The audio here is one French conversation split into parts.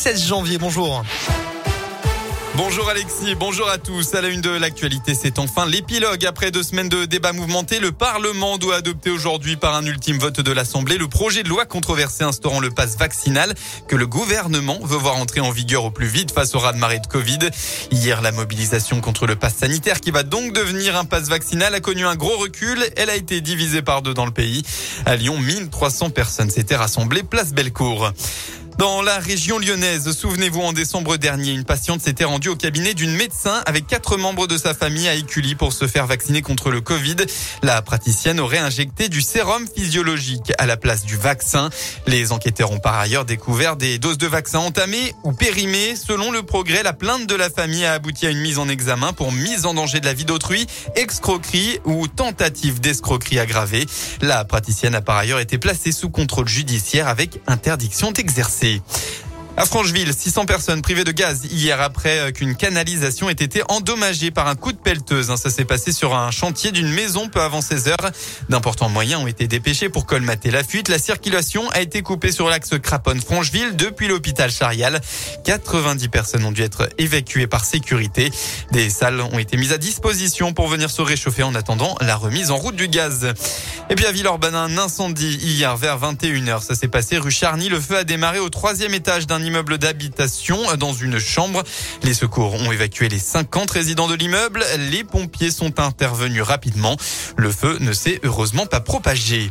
16 janvier. Bonjour. Bonjour Alexis, bonjour à tous. À la une de l'actualité, c'est enfin l'épilogue. Après deux semaines de débats mouvementés, le Parlement doit adopter aujourd'hui par un ultime vote de l'Assemblée le projet de loi controversé instaurant le pass vaccinal que le gouvernement veut voir entrer en vigueur au plus vite face au raz-de-marée de Covid. Hier, la mobilisation contre le pass sanitaire qui va donc devenir un pass vaccinal a connu un gros recul. Elle a été divisée par deux dans le pays. À Lyon, 1300 personnes s'étaient rassemblées place Bellecour. Dans la région lyonnaise, souvenez-vous, en décembre dernier, une patiente s'était rendue au cabinet d'une médecin avec quatre membres de sa famille à Écully pour se faire vacciner contre le Covid. La praticienne aurait injecté du sérum physiologique à la place du vaccin. Les enquêteurs ont par ailleurs découvert des doses de vaccin entamées ou périmées. Selon le progrès, la plainte de la famille a abouti à une mise en examen pour mise en danger de la vie d'autrui, escroquerie ou tentative d'escroquerie aggravée. La praticienne a par ailleurs été placée sous contrôle judiciaire avec interdiction d'exercer. Paris. À Francheville, 600 personnes privées de gaz hier après euh, qu'une canalisation ait été endommagée par un coup de pelleteuse. Hein, ça s'est passé sur un chantier d'une maison peu avant 16 heures. D'importants moyens ont été dépêchés pour colmater la fuite. La circulation a été coupée sur l'axe Craponne-Francheville depuis l'hôpital Charial. 90 personnes ont dû être évacuées par sécurité. Des salles ont été mises à disposition pour venir se réchauffer en attendant la remise en route du gaz. Et puis à Villeurbanne, un incendie hier vers 21h. Ça s'est passé rue Charny. Le feu a démarré au troisième étage d'un immeuble d'habitation dans une chambre. Les secours ont évacué les 50 résidents de l'immeuble. Les pompiers sont intervenus rapidement. Le feu ne s'est heureusement pas propagé.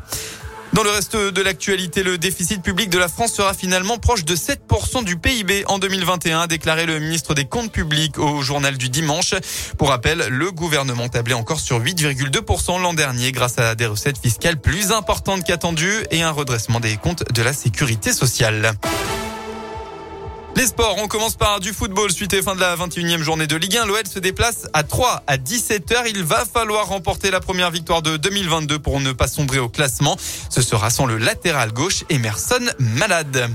Dans le reste de l'actualité, le déficit public de la France sera finalement proche de 7% du PIB en 2021, a déclaré le ministre des Comptes publics au journal du dimanche. Pour rappel, le gouvernement tablait encore sur 8,2% l'an dernier grâce à des recettes fiscales plus importantes qu'attendues et un redressement des comptes de la sécurité sociale. Les sports, on commence par du football. Suite et fin de la 21e journée de Ligue 1, l'OL se déplace à 3 à 17h. Il va falloir remporter la première victoire de 2022 pour ne pas sombrer au classement. Ce sera sans le latéral gauche Emerson Malade.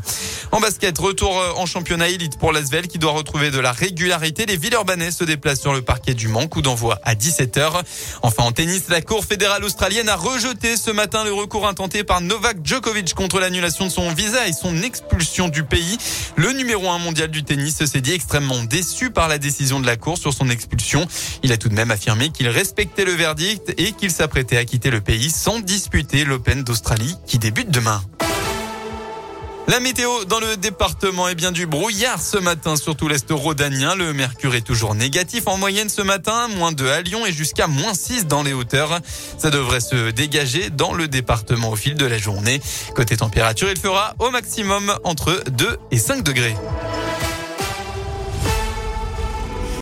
En basket, retour euh, en championnat élite pour l'Asvel qui doit retrouver de la régularité. Les Villeurbanais se déplacent sur le parquet du Mans. Coup d'envoi à 17h. Enfin en tennis, la Cour fédérale australienne a rejeté ce matin le recours intenté par Novak Djokovic contre l'annulation de son visa et son expulsion du pays. Le numéro 1 mondial du tennis s'est dit extrêmement déçu par la décision de la Cour sur son expulsion. Il a tout de même affirmé qu'il respectait le verdict et qu'il s'apprêtait à quitter le pays sans disputer l'Open d'Australie qui débute demain. La météo dans le département est bien du brouillard ce matin, surtout l'est rhodanien. Le mercure est toujours négatif en moyenne ce matin, moins 2 à Lyon et jusqu'à moins 6 dans les hauteurs. Ça devrait se dégager dans le département au fil de la journée. Côté température, il fera au maximum entre 2 et 5 degrés.